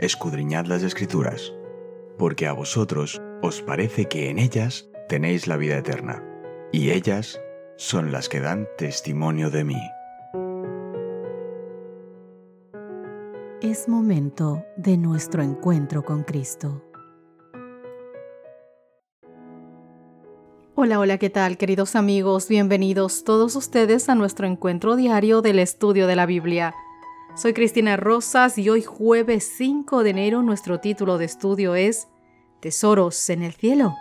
escudriñad las escrituras, porque a vosotros os parece que en ellas tenéis la vida eterna, y ellas son las que dan testimonio de mí. Es momento de nuestro encuentro con Cristo. Hola, hola, ¿qué tal queridos amigos? Bienvenidos todos ustedes a nuestro encuentro diario del estudio de la Biblia. Soy Cristina Rosas y hoy jueves 5 de enero nuestro título de estudio es Tesoros en el cielo.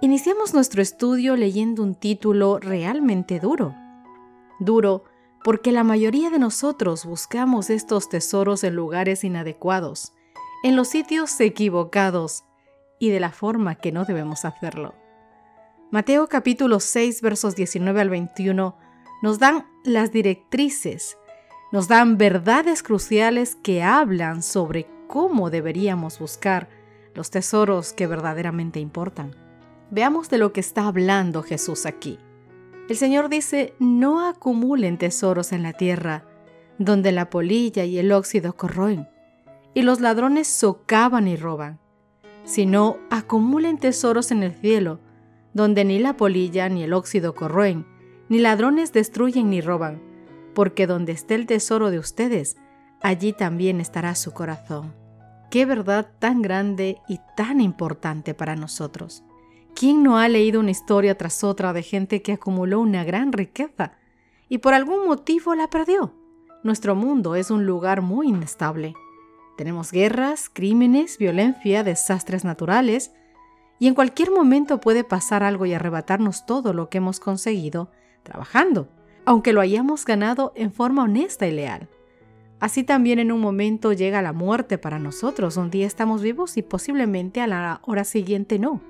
Iniciamos nuestro estudio leyendo un título realmente duro. Duro porque la mayoría de nosotros buscamos estos tesoros en lugares inadecuados, en los sitios equivocados y de la forma que no debemos hacerlo. Mateo capítulo 6 versos 19 al 21 nos dan las directrices nos dan verdades cruciales que hablan sobre cómo deberíamos buscar los tesoros que verdaderamente importan. Veamos de lo que está hablando Jesús aquí. El Señor dice, no acumulen tesoros en la tierra, donde la polilla y el óxido corroen, y los ladrones socavan y roban, sino acumulen tesoros en el cielo, donde ni la polilla ni el óxido corroen, ni ladrones destruyen ni roban porque donde esté el tesoro de ustedes, allí también estará su corazón. Qué verdad tan grande y tan importante para nosotros. ¿Quién no ha leído una historia tras otra de gente que acumuló una gran riqueza y por algún motivo la perdió? Nuestro mundo es un lugar muy inestable. Tenemos guerras, crímenes, violencia, desastres naturales, y en cualquier momento puede pasar algo y arrebatarnos todo lo que hemos conseguido trabajando aunque lo hayamos ganado en forma honesta y leal. Así también en un momento llega la muerte para nosotros. Un día estamos vivos y posiblemente a la hora siguiente no.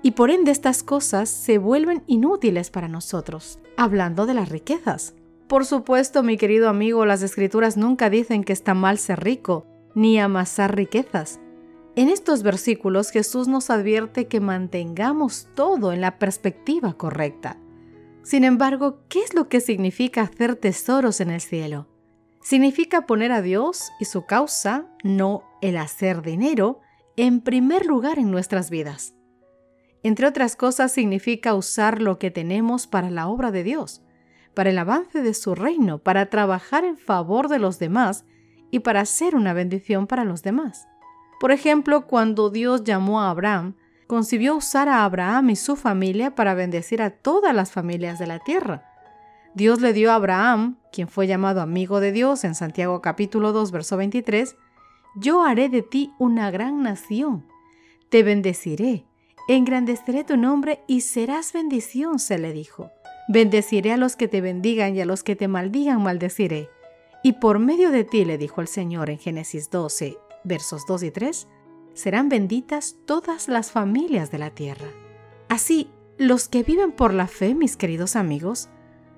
Y por ende estas cosas se vuelven inútiles para nosotros, hablando de las riquezas. Por supuesto, mi querido amigo, las escrituras nunca dicen que está mal ser rico, ni amasar riquezas. En estos versículos Jesús nos advierte que mantengamos todo en la perspectiva correcta. Sin embargo, ¿qué es lo que significa hacer tesoros en el cielo? Significa poner a Dios y su causa, no el hacer dinero, en primer lugar en nuestras vidas. Entre otras cosas, significa usar lo que tenemos para la obra de Dios, para el avance de su reino, para trabajar en favor de los demás y para ser una bendición para los demás. Por ejemplo, cuando Dios llamó a Abraham, concibió usar a Abraham y su familia para bendecir a todas las familias de la tierra. Dios le dio a Abraham, quien fue llamado amigo de Dios en Santiago capítulo 2, verso 23, Yo haré de ti una gran nación, te bendeciré, engrandeceré tu nombre y serás bendición, se le dijo. Bendeciré a los que te bendigan y a los que te maldigan maldeciré. Y por medio de ti, le dijo el Señor en Génesis 12, versos 2 y 3, serán benditas todas las familias de la tierra. Así, los que viven por la fe, mis queridos amigos,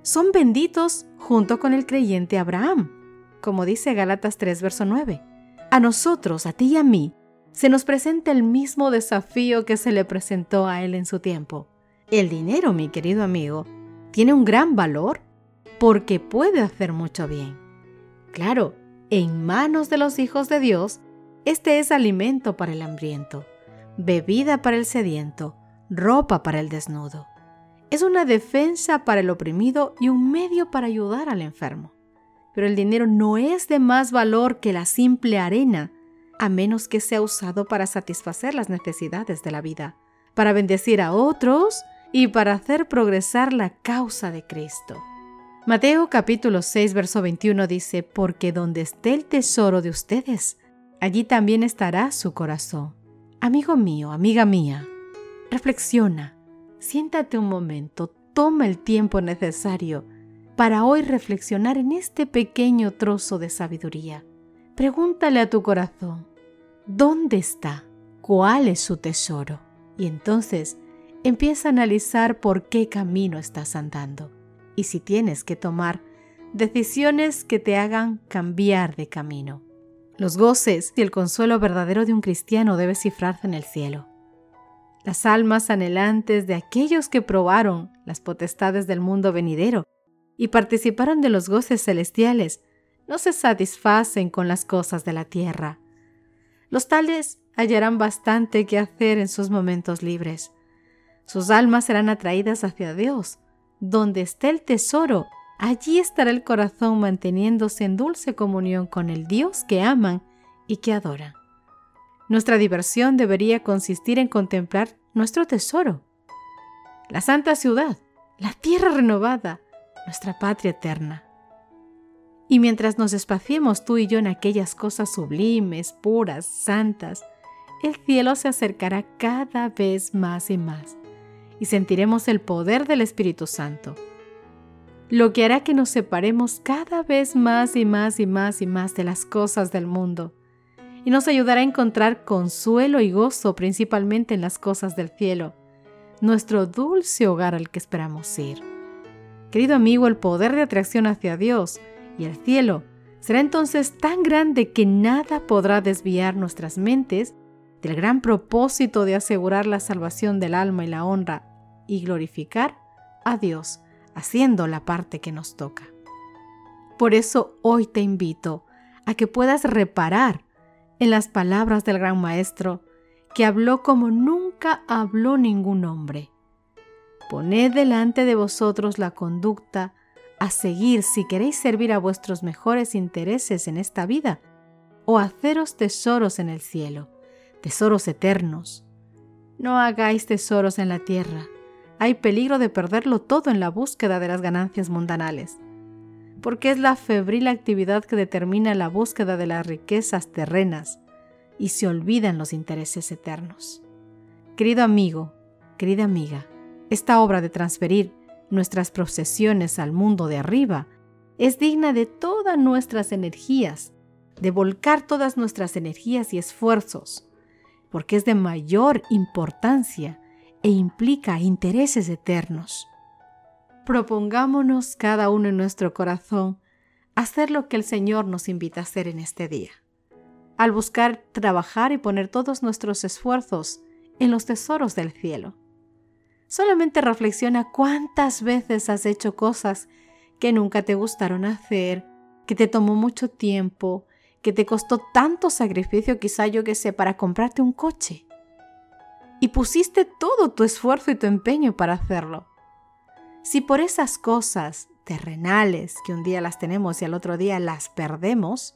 son benditos junto con el creyente Abraham, como dice Galatas 3, verso 9. A nosotros, a ti y a mí, se nos presenta el mismo desafío que se le presentó a él en su tiempo. El dinero, mi querido amigo, tiene un gran valor porque puede hacer mucho bien. Claro, en manos de los hijos de Dios, este es alimento para el hambriento, bebida para el sediento, ropa para el desnudo. Es una defensa para el oprimido y un medio para ayudar al enfermo. Pero el dinero no es de más valor que la simple arena, a menos que sea usado para satisfacer las necesidades de la vida, para bendecir a otros y para hacer progresar la causa de Cristo. Mateo capítulo 6, verso 21 dice, porque donde esté el tesoro de ustedes, allí también estará su corazón. Amigo mío, amiga mía, reflexiona, siéntate un momento, toma el tiempo necesario para hoy reflexionar en este pequeño trozo de sabiduría. Pregúntale a tu corazón, ¿dónde está? ¿Cuál es su tesoro? Y entonces empieza a analizar por qué camino estás andando y si tienes que tomar decisiones que te hagan cambiar de camino. Los goces y el consuelo verdadero de un cristiano debe cifrarse en el cielo. Las almas anhelantes de aquellos que probaron las potestades del mundo venidero y participaron de los goces celestiales no se satisfacen con las cosas de la tierra. Los tales hallarán bastante que hacer en sus momentos libres. Sus almas serán atraídas hacia Dios. Donde esté el tesoro, allí estará el corazón manteniéndose en dulce comunión con el Dios que aman y que adoran. Nuestra diversión debería consistir en contemplar nuestro tesoro, la santa ciudad, la tierra renovada, nuestra patria eterna. Y mientras nos espaciemos tú y yo en aquellas cosas sublimes, puras, santas, el cielo se acercará cada vez más y más, y sentiremos el poder del Espíritu Santo, lo que hará que nos separemos cada vez más y más y más y más de las cosas del mundo, y nos ayudará a encontrar consuelo y gozo principalmente en las cosas del cielo, nuestro dulce hogar al que esperamos ir. Querido amigo, el poder de atracción hacia Dios y el cielo será entonces tan grande que nada podrá desviar nuestras mentes del gran propósito de asegurar la salvación del alma y la honra y glorificar a Dios haciendo la parte que nos toca. Por eso hoy te invito a que puedas reparar en las palabras del gran Maestro que habló como nunca habló ningún hombre. Poned delante de vosotros la conducta a seguir si queréis servir a vuestros mejores intereses en esta vida o haceros tesoros en el cielo, tesoros eternos. No hagáis tesoros en la tierra. Hay peligro de perderlo todo en la búsqueda de las ganancias mundanales, porque es la febril actividad que determina la búsqueda de las riquezas terrenas y se olvidan los intereses eternos. Querido amigo, querida amiga, esta obra de transferir nuestras procesiones al mundo de arriba es digna de todas nuestras energías, de volcar todas nuestras energías y esfuerzos, porque es de mayor importancia e implica intereses eternos. Propongámonos cada uno en nuestro corazón hacer lo que el Señor nos invita a hacer en este día al buscar trabajar y poner todos nuestros esfuerzos en los tesoros del cielo. Solamente reflexiona cuántas veces has hecho cosas que nunca te gustaron hacer, que te tomó mucho tiempo, que te costó tanto sacrificio, quizá yo que sé, para comprarte un coche. Y pusiste todo tu esfuerzo y tu empeño para hacerlo. Si por esas cosas terrenales que un día las tenemos y al otro día las perdemos,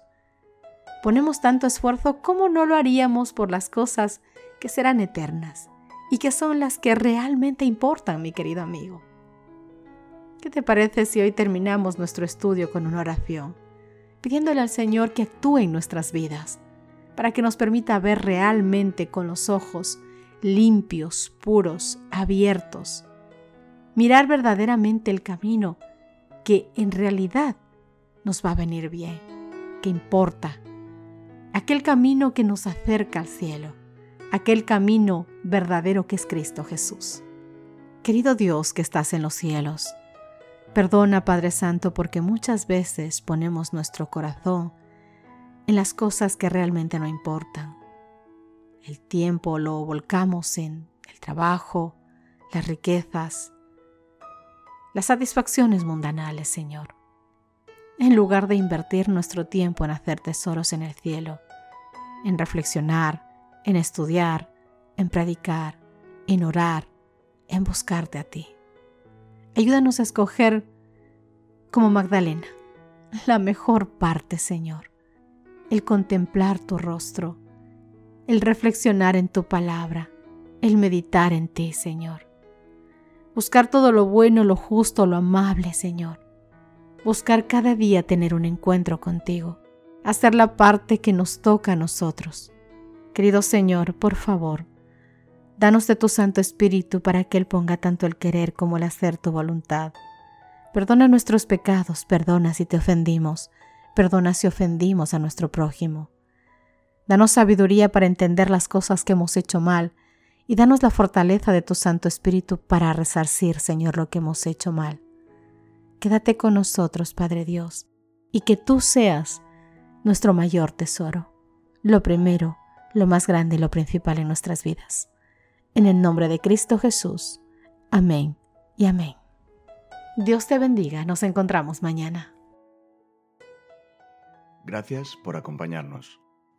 ponemos tanto esfuerzo, ¿cómo no lo haríamos por las cosas que serán eternas y que son las que realmente importan, mi querido amigo? ¿Qué te parece si hoy terminamos nuestro estudio con una oración, pidiéndole al Señor que actúe en nuestras vidas, para que nos permita ver realmente con los ojos limpios, puros, abiertos, mirar verdaderamente el camino que en realidad nos va a venir bien, que importa, aquel camino que nos acerca al cielo, aquel camino verdadero que es Cristo Jesús. Querido Dios que estás en los cielos, perdona Padre Santo porque muchas veces ponemos nuestro corazón en las cosas que realmente no importan. El tiempo lo volcamos en el trabajo, las riquezas, las satisfacciones mundanales, Señor en lugar de invertir nuestro tiempo en hacer tesoros en el cielo, en reflexionar, en estudiar, en predicar, en orar, en buscarte a ti. Ayúdanos a escoger como Magdalena la mejor parte, Señor, el contemplar tu rostro, el reflexionar en tu palabra, el meditar en ti, Señor. Buscar todo lo bueno, lo justo, lo amable, Señor buscar cada día tener un encuentro contigo, hacer la parte que nos toca a nosotros. Querido Señor, por favor, danos de tu Santo Espíritu para que Él ponga tanto el querer como el hacer tu voluntad. Perdona nuestros pecados, perdona si te ofendimos, perdona si ofendimos a nuestro prójimo. Danos sabiduría para entender las cosas que hemos hecho mal y danos la fortaleza de tu Santo Espíritu para resarcir, Señor, lo que hemos hecho mal. Quédate con nosotros, Padre Dios, y que tú seas nuestro mayor tesoro, lo primero, lo más grande y lo principal en nuestras vidas. En el nombre de Cristo Jesús. Amén y amén. Dios te bendiga, nos encontramos mañana. Gracias por acompañarnos.